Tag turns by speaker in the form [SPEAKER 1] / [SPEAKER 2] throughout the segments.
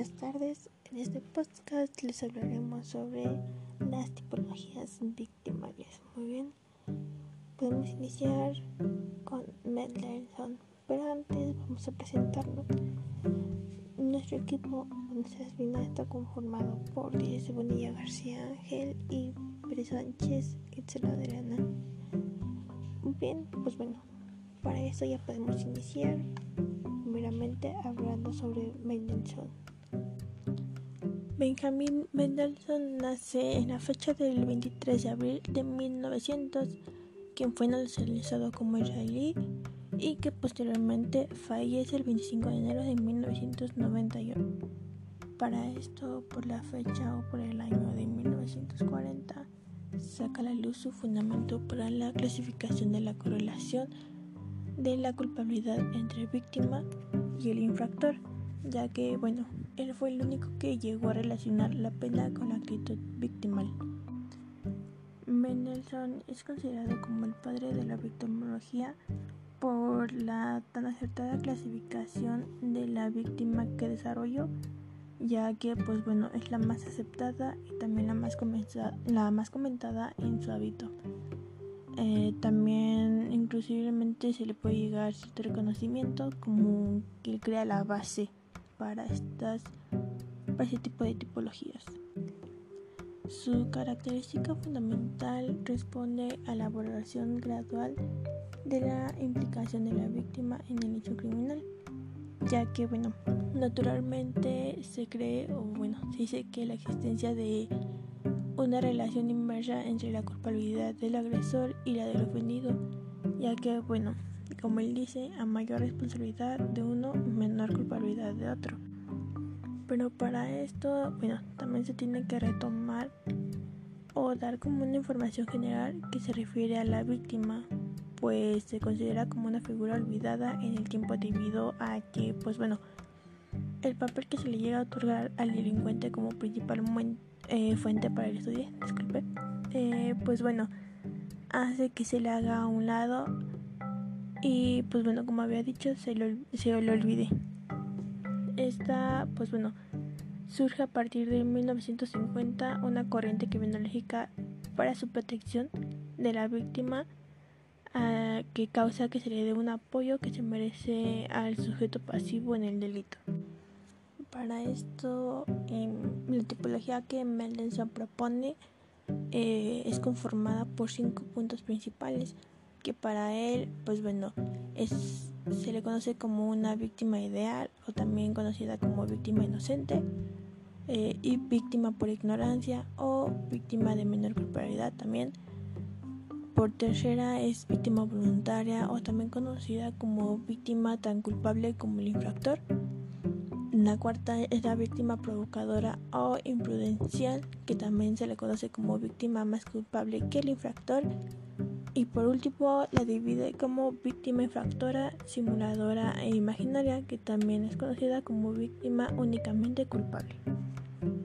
[SPEAKER 1] buenas tardes. En este podcast les hablaremos sobre las tipologías victimarias. Muy bien, podemos iniciar con Mendelssohn, pero antes vamos a presentarnos. Nuestro equipo Vina está conformado por Díaz Bonilla García Ángel y Pérez Sánchez Itzela Adriana. Bien, pues bueno, para eso ya podemos iniciar primeramente hablando sobre Mendelssohn. Benjamin Mendelssohn nace en la fecha del 23 de abril de 1900, quien fue nacionalizado como israelí y que posteriormente fallece el 25 de enero de 1991. Para esto, por la fecha o por el año de 1940, saca a la luz su fundamento para la clasificación de la correlación de la culpabilidad entre víctima y el infractor, ya que, bueno, él fue el único que llegó a relacionar la pena con la actitud victimal. Mendelssohn es considerado como el padre de la victimología por la tan acertada clasificación de la víctima que desarrolló, ya que pues bueno es la más aceptada y también la más, la más comentada en su hábito. Eh, también inclusivamente se le puede llegar cierto reconocimiento como que él crea la base para estas para este tipo de tipologías. Su característica fundamental responde a la valoración gradual de la implicación de la víctima en el hecho criminal, ya que bueno, naturalmente se cree o bueno, se dice que la existencia de una relación inversa entre la culpabilidad del agresor y la del ofendido, ya que, bueno, como él dice, a mayor responsabilidad de uno, menor culpabilidad de otro. Pero para esto, bueno, también se tiene que retomar o dar como una información general que se refiere a la víctima, pues se considera como una figura olvidada en el tiempo debido a que, pues bueno, el papel que se le llega a otorgar al delincuente como principal eh, fuente para el estudio, disculpe, eh, pues bueno, hace que se le haga a un lado y pues bueno, como había dicho, se lo, se lo olvide. Esta, pues bueno, surge a partir de 1950 una corriente criminológica para su protección de la víctima uh, que causa que se le dé un apoyo que se merece al sujeto pasivo en el delito. Para esto, la tipología que Mendelssohn propone eh, es conformada por cinco puntos principales que para él, pues bueno, es, se le conoce como una víctima ideal o también conocida como víctima inocente eh, y víctima por ignorancia o víctima de menor culpabilidad también. Por tercera es víctima voluntaria o también conocida como víctima tan culpable como el infractor. La cuarta es la víctima provocadora o imprudencial, que también se le conoce como víctima más culpable que el infractor. Y por último, la divide como víctima infractora, simuladora e imaginaria, que también es conocida como víctima únicamente culpable.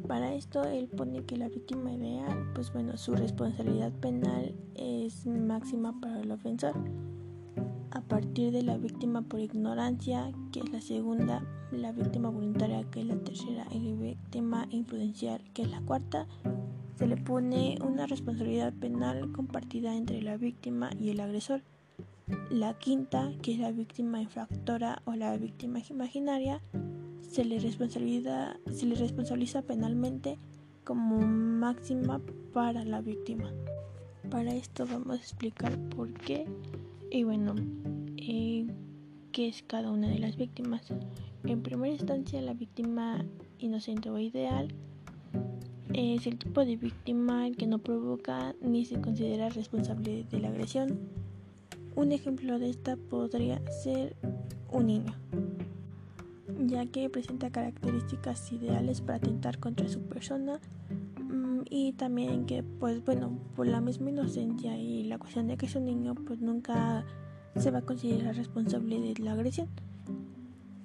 [SPEAKER 1] Para esto, él pone que la víctima ideal, pues bueno, su responsabilidad penal es máxima para el ofensor a partir de la víctima por ignorancia, que es la segunda, la víctima voluntaria, que es la tercera, y la víctima influencial, que es la cuarta, se le pone una responsabilidad penal compartida entre la víctima y el agresor. La quinta, que es la víctima infractora o la víctima imaginaria, se le, responsabiliza, se le responsabiliza penalmente como máxima para la víctima. Para esto vamos a explicar por qué y bueno, eh, ¿qué es cada una de las víctimas? En primera instancia, la víctima inocente o ideal es el tipo de víctima que no provoca ni se considera responsable de la agresión. Un ejemplo de esta podría ser un niño, ya que presenta características ideales para atentar contra su persona mm, y también que pues bueno por la misma inocencia y la cuestión de que es un niño pues nunca se va a considerar responsable de la agresión.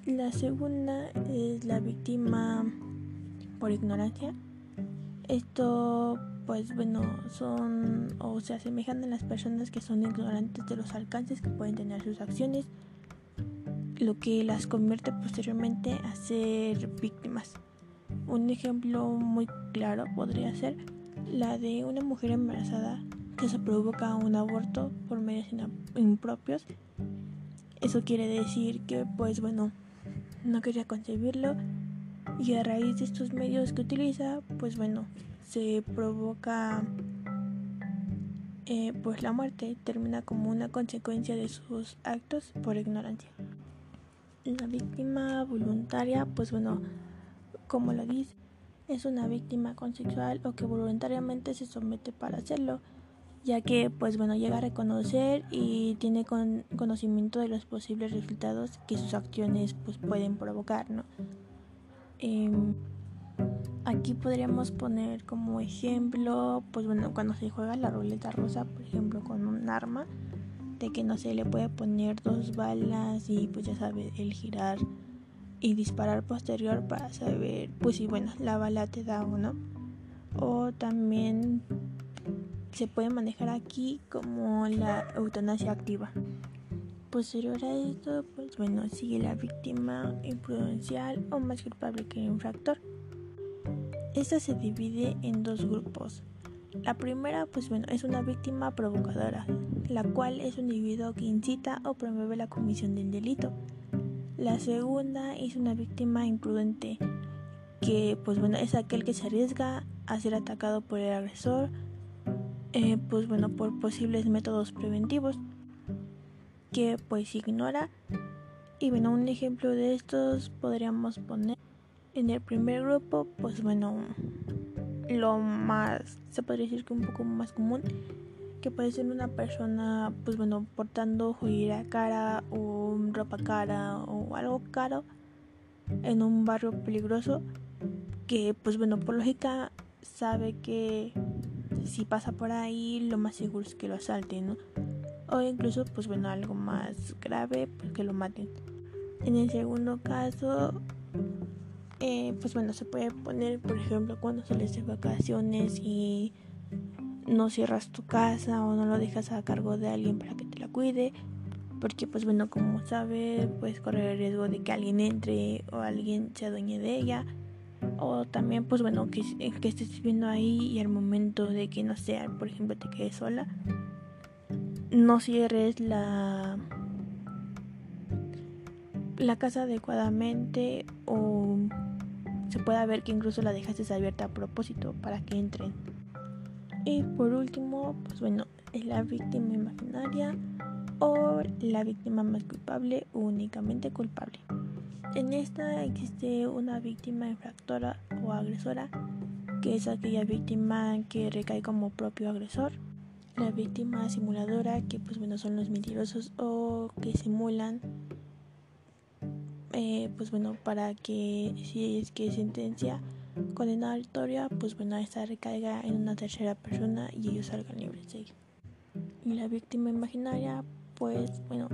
[SPEAKER 1] La segunda es la víctima por ignorancia. Esto, pues bueno, son o se asemejan a las personas que son ignorantes de los alcances que pueden tener sus acciones, lo que las convierte posteriormente a ser víctimas. un ejemplo muy claro podría ser la de una mujer embarazada que se provoca un aborto por medios impropios. Eso quiere decir que, pues bueno, no quería concebirlo y a raíz de estos medios que utiliza, pues bueno, se provoca eh, pues la muerte termina como una consecuencia de sus actos por ignorancia. La víctima voluntaria, pues bueno, como lo dice, es una víctima consexual o que voluntariamente se somete para hacerlo, ya que pues bueno llega a reconocer y tiene conocimiento de los posibles resultados que sus acciones pues pueden provocar, ¿no? Em, aquí podríamos poner como ejemplo, pues bueno, cuando se juega la ruleta rosa, por ejemplo, con un arma, de que no se le puede poner dos balas y pues ya sabe, el girar y disparar posterior para saber, pues si bueno, la bala te da o no. O también se puede manejar aquí como la eutanasia activa. Posterior a esto, pues bueno, sigue la víctima imprudencial o más culpable que el infractor. Esta se divide en dos grupos. La primera, pues bueno, es una víctima provocadora, la cual es un individuo que incita o promueve la comisión del delito. La segunda es una víctima imprudente, que pues bueno, es aquel que se arriesga a ser atacado por el agresor, eh, pues bueno, por posibles métodos preventivos, que pues ignora. Y bueno, un ejemplo de estos podríamos poner en el primer grupo, pues bueno, lo más, se podría decir que un poco más común que puede ser una persona, pues bueno, portando joyería cara o ropa cara o algo caro en un barrio peligroso que, pues bueno, por lógica sabe que si pasa por ahí lo más seguro es que lo asalten, ¿no? O incluso, pues bueno, algo más grave, pues que lo maten. En el segundo caso, eh, pues bueno, se puede poner, por ejemplo, cuando sales de vacaciones y no cierras tu casa o no lo dejas a cargo de alguien para que te la cuide. Porque pues bueno, como sabes, puedes correr el riesgo de que alguien entre o alguien se adueñe de ella. O también pues bueno, que, que estés viviendo ahí y al momento de que no sea, por ejemplo, te quedes sola, no cierres la la casa adecuadamente o se puede ver que incluso la dejaste abierta a propósito para que entren. Y por último, pues bueno, es la víctima imaginaria o la víctima más culpable o únicamente culpable. En esta existe una víctima infractora o agresora, que es aquella víctima que recae como propio agresor. La víctima simuladora, que pues bueno son los mentirosos o que simulan, eh, pues bueno, para que si es que sentencia condenatoria, pues bueno, esta recaiga en una tercera persona y ellos salgan libres de Y la víctima imaginaria, pues bueno,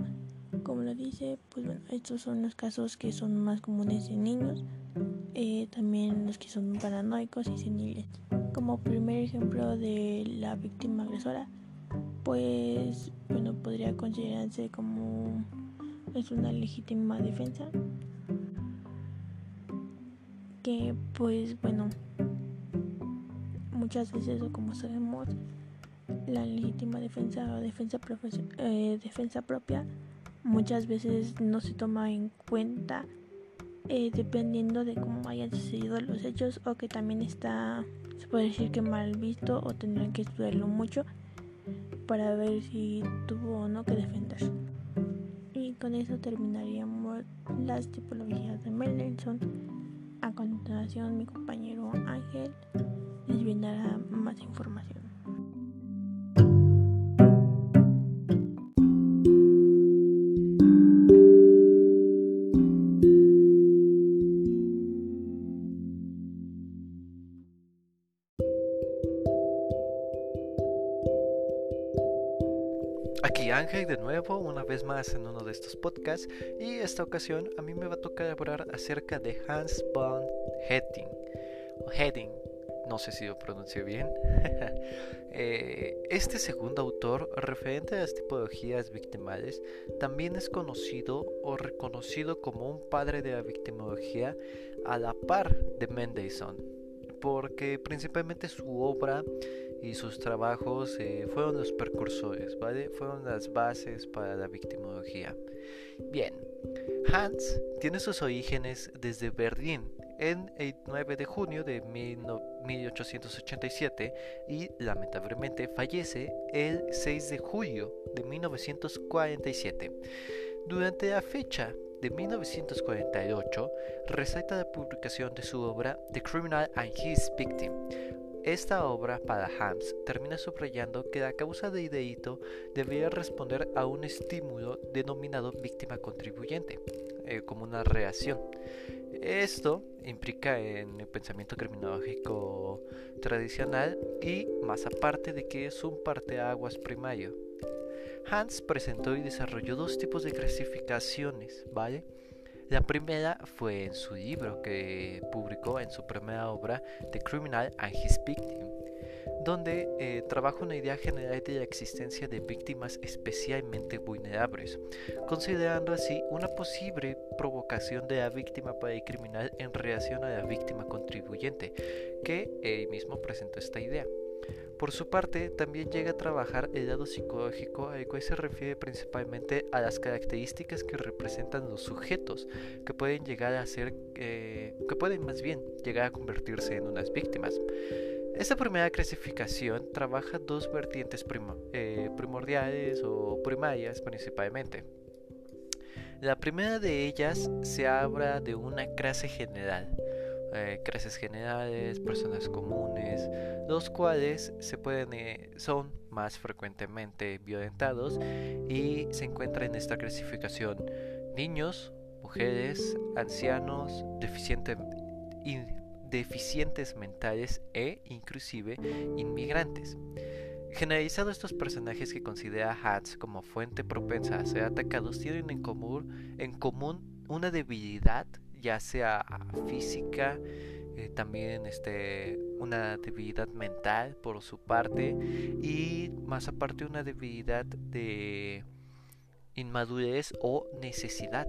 [SPEAKER 1] como lo dice, pues bueno, estos son los casos que son más comunes en niños, eh, también los que son paranoicos y seniles. Como primer ejemplo de la víctima agresora, pues bueno, podría considerarse como es una legítima defensa que pues bueno muchas veces como sabemos la legítima defensa o defensa, eh, defensa propia muchas veces no se toma en cuenta eh, dependiendo de cómo hayan sucedido los hechos o que también está se puede decir que mal visto o tendrán que estudiarlo mucho para ver si tuvo o no que defender y con eso terminaríamos las tipologías de Mendelssohn a continuación, mi compañero Ángel les brindará más información.
[SPEAKER 2] De nuevo, una vez más en uno de estos podcasts, y esta ocasión a mí me va a tocar hablar acerca de Hans von Hetting, Hedding, no sé si lo pronuncié bien. Eh, este segundo autor, referente a las tipologías victimales, también es conocido o reconocido como un padre de la victimología a la par de Mendelssohn, porque principalmente su obra y sus trabajos eh, fueron los precursores, ¿vale? Fueron las bases para la victimología. Bien, Hans tiene sus orígenes desde Berlín en el 9 de junio de 1887 y lamentablemente fallece el 6 de julio de 1947. Durante la fecha de 1948 resalta la publicación de su obra The Criminal and His Victim. Esta obra para Hans termina subrayando que la causa del delito debería responder a un estímulo denominado víctima contribuyente, eh, como una reacción. Esto implica en el pensamiento criminológico tradicional y más aparte de que es un parteaguas primario. Hans presentó y desarrolló dos tipos de clasificaciones, ¿vale? La primera fue en su libro que publicó en su primera obra, The Criminal and His Victim, donde eh, trabaja una idea general de la existencia de víctimas especialmente vulnerables, considerando así una posible provocación de la víctima para el criminal en relación a la víctima contribuyente, que él mismo presentó esta idea. Por su parte, también llega a trabajar el lado psicológico, al cual se refiere principalmente a las características que representan los sujetos, que pueden llegar a ser, eh, que pueden más bien llegar a convertirse en unas víctimas. Esta primera clasificación trabaja dos vertientes eh, primordiales o primarias principalmente. La primera de ellas se habla de una clase general, eh, generales, personas comunes, los cuales se pueden, eh, son más frecuentemente violentados y se encuentra en esta clasificación niños, mujeres, ancianos, deficientes, deficientes mentales e inclusive inmigrantes. Generalizado estos personajes que considera Hans como fuente propensa a ser atacados tienen en en común una debilidad ya sea física, eh, también este, una debilidad mental por su parte y más aparte una debilidad de inmadurez o necesidad.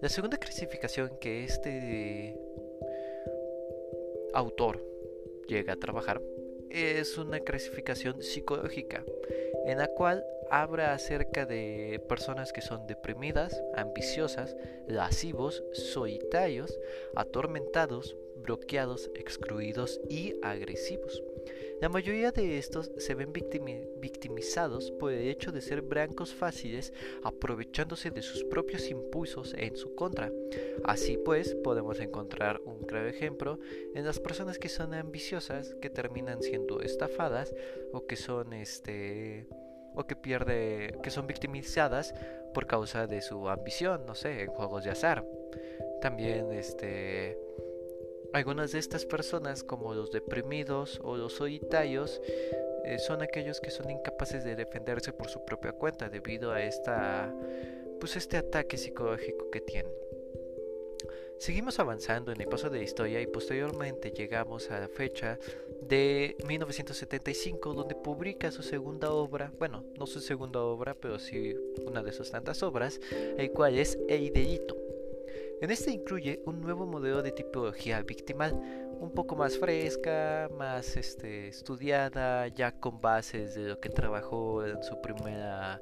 [SPEAKER 2] La segunda clasificación que este autor llega a trabajar es una clasificación psicológica en la cual habla acerca de personas que son deprimidas, ambiciosas, lascivos, solitarios, atormentados, bloqueados, excluidos y agresivos. La mayoría de estos se ven victimizados por el hecho de ser blancos fáciles, aprovechándose de sus propios impulsos en su contra. Así pues, podemos encontrar un claro ejemplo en las personas que son ambiciosas, que terminan siendo estafadas o que son este o que pierde que son victimizadas por causa de su ambición, no sé, en juegos de azar. También este algunas de estas personas, como los deprimidos o los solitarios, eh, son aquellos que son incapaces de defenderse por su propia cuenta debido a esta, pues este ataque psicológico que tienen. Seguimos avanzando en el paso de la historia y posteriormente llegamos a la fecha de 1975 donde publica su segunda obra, bueno, no su segunda obra, pero sí una de sus tantas obras, el cual es El. En este incluye un nuevo modelo de tipología victimal, un poco más fresca, más este, estudiada, ya con bases de lo que trabajó en su primera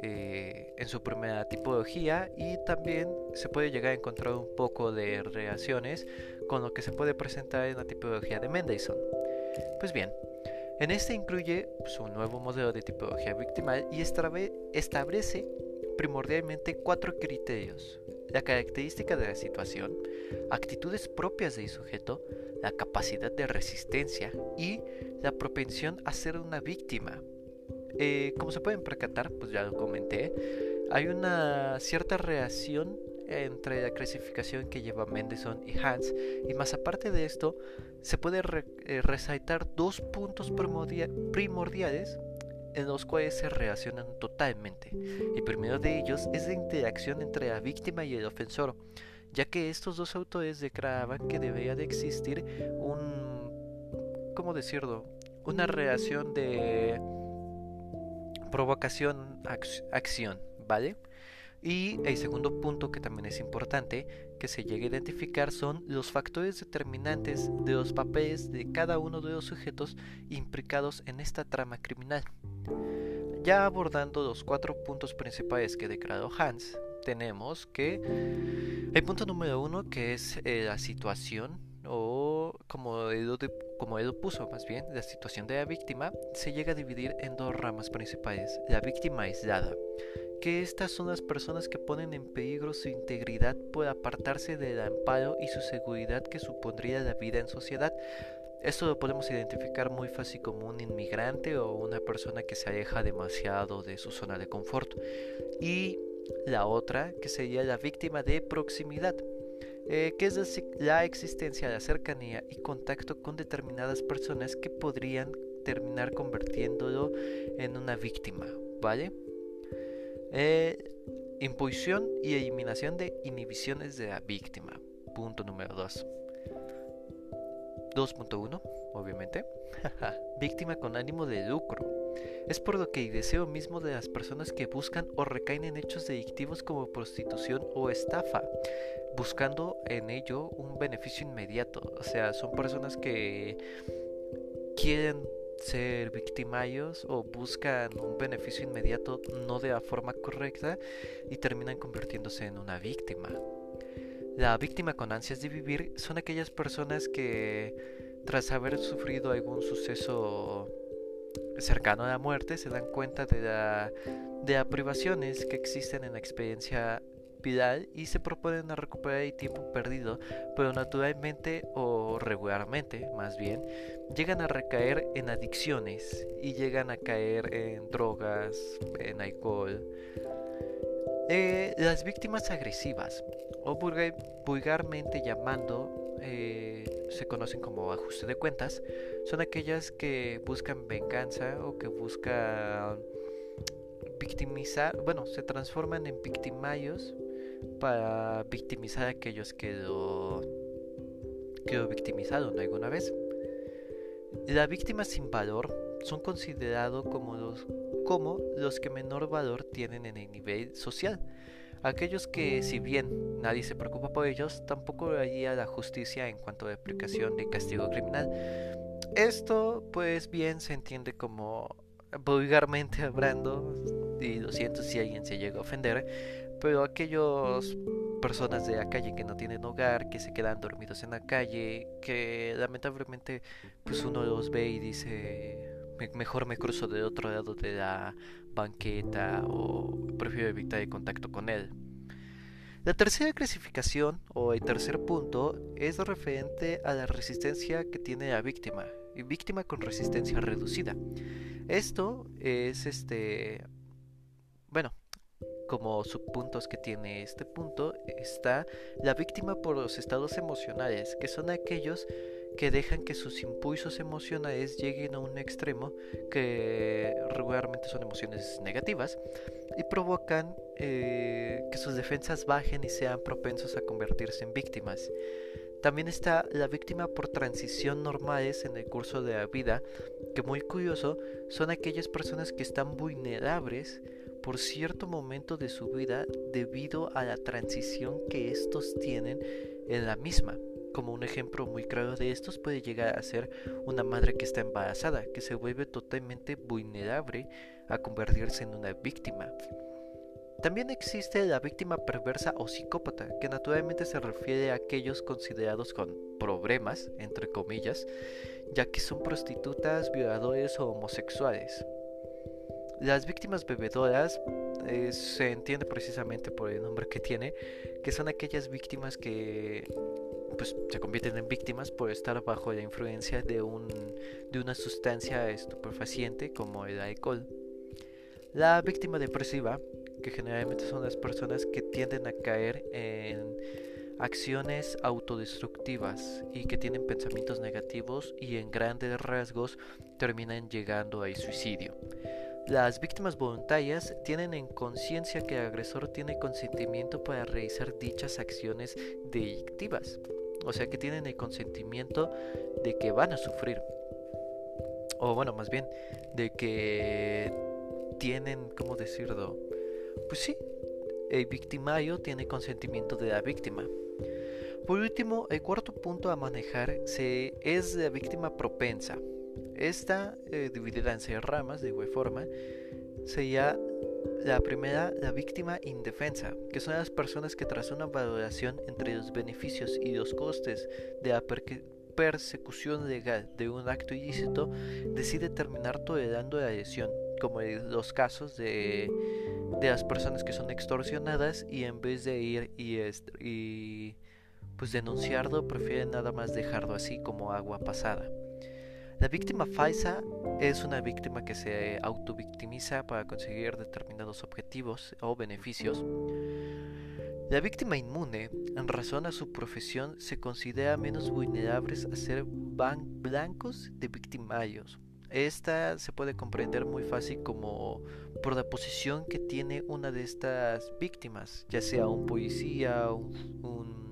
[SPEAKER 2] eh, en su primera tipología y también se puede llegar a encontrar un poco de reacciones con lo que se puede presentar en la tipología de Mendelssohn. Pues bien, en este incluye su nuevo modelo de tipología victimal y establece primordialmente cuatro criterios la característica de la situación, actitudes propias del sujeto, la capacidad de resistencia y la propensión a ser una víctima. Eh, como se pueden percatar, pues ya lo comenté, hay una cierta reacción entre la clasificación que lleva Mendelssohn y Hans y más aparte de esto se puede eh, resaltar dos puntos primordiales en los cuales se relacionan totalmente. El primero de ellos es la interacción entre la víctima y el ofensor, ya que estos dos autores declaraban que debería de existir un ¿cómo decirlo? Una reacción de provocación-acción, ¿vale? Y el segundo punto que también es importante que se llegue a identificar son los factores determinantes de los papeles de cada uno de los sujetos implicados en esta trama criminal. Ya abordando los cuatro puntos principales que declaró Hans, tenemos que el punto número uno que es eh, la situación o como Edu, como Edu puso más bien, la situación de la víctima se llega a dividir en dos ramas principales. La víctima aislada, que estas son las personas que ponen en peligro su integridad por apartarse del amparo y su seguridad que supondría la vida en sociedad. Esto lo podemos identificar muy fácil como un inmigrante o una persona que se aleja demasiado de su zona de confort. Y la otra, que sería la víctima de proximidad, eh, que es la existencia de cercanía y contacto con determinadas personas que podrían terminar convirtiéndolo en una víctima, ¿vale? Eh, y eliminación de inhibiciones de la víctima. Punto número 2. 2.1, obviamente. víctima con ánimo de lucro. Es por lo que el deseo mismo de las personas que buscan o recaen en hechos delictivos como prostitución o estafa, buscando en ello un beneficio inmediato. O sea, son personas que quieren ser victimarios o buscan un beneficio inmediato no de la forma correcta y terminan convirtiéndose en una víctima. La víctima con ansias de vivir son aquellas personas que tras haber sufrido algún suceso cercano a la muerte se dan cuenta de la, de las privaciones que existen en la experiencia y se proponen a recuperar el tiempo perdido, pero naturalmente o regularmente más bien, llegan a recaer en adicciones y llegan a caer en drogas, en alcohol. Eh, las víctimas agresivas, o vulgarmente llamando, eh, se conocen como ajuste de cuentas, son aquellas que buscan venganza o que buscan victimizar, bueno, se transforman en victimarios para victimizar a aquellos que lo quedó victimizado alguna vez. Las víctimas sin valor son considerados como los, como los que menor valor tienen en el nivel social. Aquellos que, si bien nadie se preocupa por ellos, tampoco haría la justicia en cuanto a aplicación de castigo criminal. Esto, pues bien, se entiende como vulgarmente hablando, y lo siento si alguien se llega a ofender, pero aquellos personas de la calle que no tienen hogar, que se quedan dormidos en la calle, que lamentablemente pues uno los ve y dice mejor me cruzo del otro lado de la banqueta o prefiero evitar el contacto con él. La tercera clasificación o el tercer punto es referente a la resistencia que tiene la víctima, y víctima con resistencia reducida. Esto es este bueno, como subpuntos que tiene este punto está la víctima por los estados emocionales, que son aquellos que dejan que sus impulsos emocionales lleguen a un extremo, que regularmente son emociones negativas, y provocan eh, que sus defensas bajen y sean propensos a convertirse en víctimas. También está la víctima por transición normales en el curso de la vida, que muy curioso son aquellas personas que están vulnerables por cierto momento de su vida debido a la transición que estos tienen en la misma. Como un ejemplo muy claro de estos puede llegar a ser una madre que está embarazada, que se vuelve totalmente vulnerable a convertirse en una víctima. También existe la víctima perversa o psicópata, que naturalmente se refiere a aquellos considerados con problemas, entre comillas, ya que son prostitutas, violadores o homosexuales. Las víctimas bebedoras eh, se entiende precisamente por el nombre que tiene, que son aquellas víctimas que pues se convierten en víctimas por estar bajo la influencia de, un, de una sustancia estupefaciente como el alcohol. La víctima depresiva, que generalmente son las personas que tienden a caer en acciones autodestructivas y que tienen pensamientos negativos y en grandes rasgos terminan llegando al suicidio. Las víctimas voluntarias tienen en conciencia que el agresor tiene consentimiento para realizar dichas acciones delictivas, o sea que tienen el consentimiento de que van a sufrir. o bueno, más bien, de que tienen, ¿cómo decirlo? Pues sí, el victimario tiene consentimiento de la víctima. Por último, el cuarto punto a manejar se, es la víctima propensa. Esta, eh, dividida en seis ramas de igual forma, sería la primera, la víctima indefensa, que son las personas que tras una valoración entre los beneficios y los costes de la persecución legal de un acto ilícito, decide terminar tolerando la lesión, como en los casos de, de las personas que son extorsionadas y en vez de ir y, y pues denunciarlo, prefieren nada más dejarlo así como agua pasada. La víctima falsa es una víctima que se autovictimiza para conseguir determinados objetivos o beneficios. La víctima inmune, en razón a su profesión, se considera menos vulnerables a ser blancos de victimarios. Esta se puede comprender muy fácil como por la posición que tiene una de estas víctimas, ya sea un policía, un un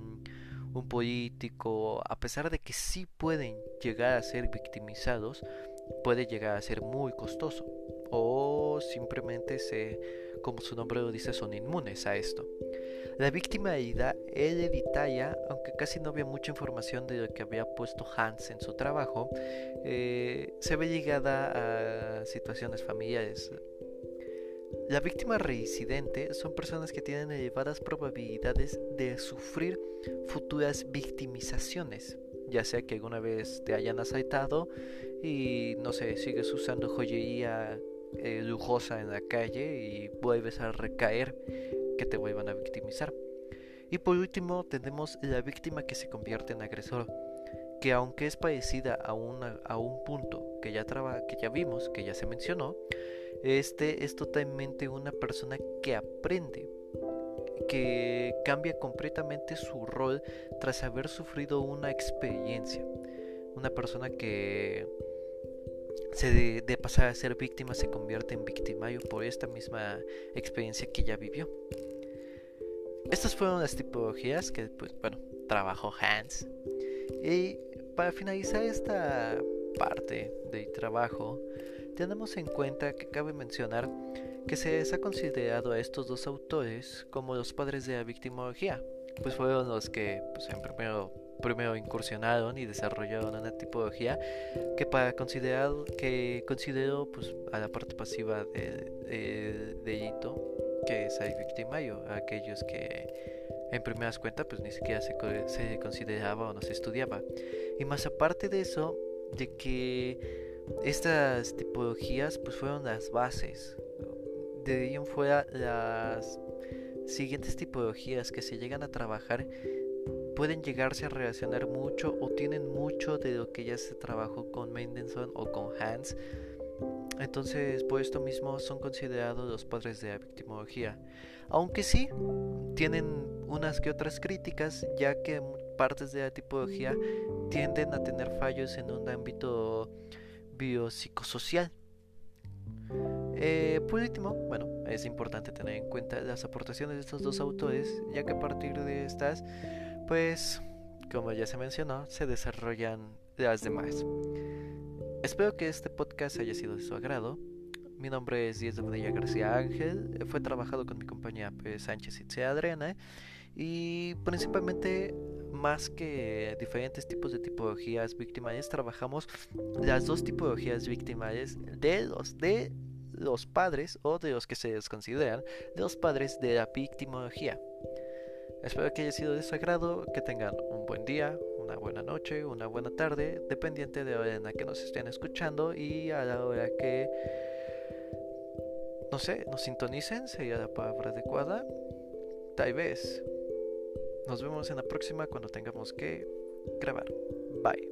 [SPEAKER 2] político, a pesar de que sí pueden llegar a ser victimizados, puede llegar a ser muy costoso. O simplemente se, como su nombre lo dice, son inmunes a esto. La víctima hereditaria, aunque casi no había mucha información de lo que había puesto Hans en su trabajo, eh, se ve ligada a situaciones familiares la víctima reincidente son personas que tienen elevadas probabilidades de sufrir futuras victimizaciones, ya sea que alguna vez te hayan asaltado y no sé, sigues usando joyería eh, lujosa en la calle y vuelves a recaer que te vuelvan a victimizar. Y por último tenemos la víctima que se convierte en agresor, que aunque es parecida a, a un punto que ya, que ya vimos, que ya se mencionó, este es totalmente una persona que aprende, que cambia completamente su rol tras haber sufrido una experiencia. Una persona que se de, pasar a ser víctima se convierte en victimario por esta misma experiencia que ya vivió. Estas fueron las tipologías que, pues, bueno, trabajó Hans. Y para finalizar esta parte del trabajo, tenemos en cuenta que cabe mencionar que se les ha considerado a estos dos autores como los padres de la victimología, pues fueron los que pues, en primero, primero incursionaron y desarrollaron una tipología que para considerar que consideró pues, a la parte pasiva del delito que es el victimario, aquellos que en primeras cuentas pues ni siquiera se, se consideraba o no se estudiaba. Y más aparte de eso, de que estas tipologías pues fueron las bases. De ahí en fuera las siguientes tipologías que se llegan a trabajar pueden llegarse a relacionar mucho o tienen mucho de lo que ya se trabajó con Mendelssohn o con Hans. Entonces, por esto mismo son considerados los padres de la victimología. Aunque sí, tienen unas que otras críticas, ya que partes de la tipología tienden a tener fallos en un ámbito biopsicosocial. Eh, por último, bueno, es importante tener en cuenta las aportaciones de estos dos autores, ya que a partir de estas, pues, como ya se mencionó, se desarrollan las demás. Espero que este podcast haya sido de su agrado. Mi nombre es Díaz de García Ángel. Fue trabajado con mi compañía pues, Sánchez Itzea Adriana. Y principalmente más que diferentes tipos de tipologías victimales, trabajamos las dos tipologías victimales de los de los padres o de los que se les consideran de los padres de la victimología. Espero que haya sido de su agrado, que tengan un buen día, una buena noche, una buena tarde, dependiente de la hora en la que nos estén escuchando y a la hora que, no sé, nos sintonicen, sería la palabra adecuada. Tal vez. Nos vemos en la próxima cuando tengamos que grabar. Bye.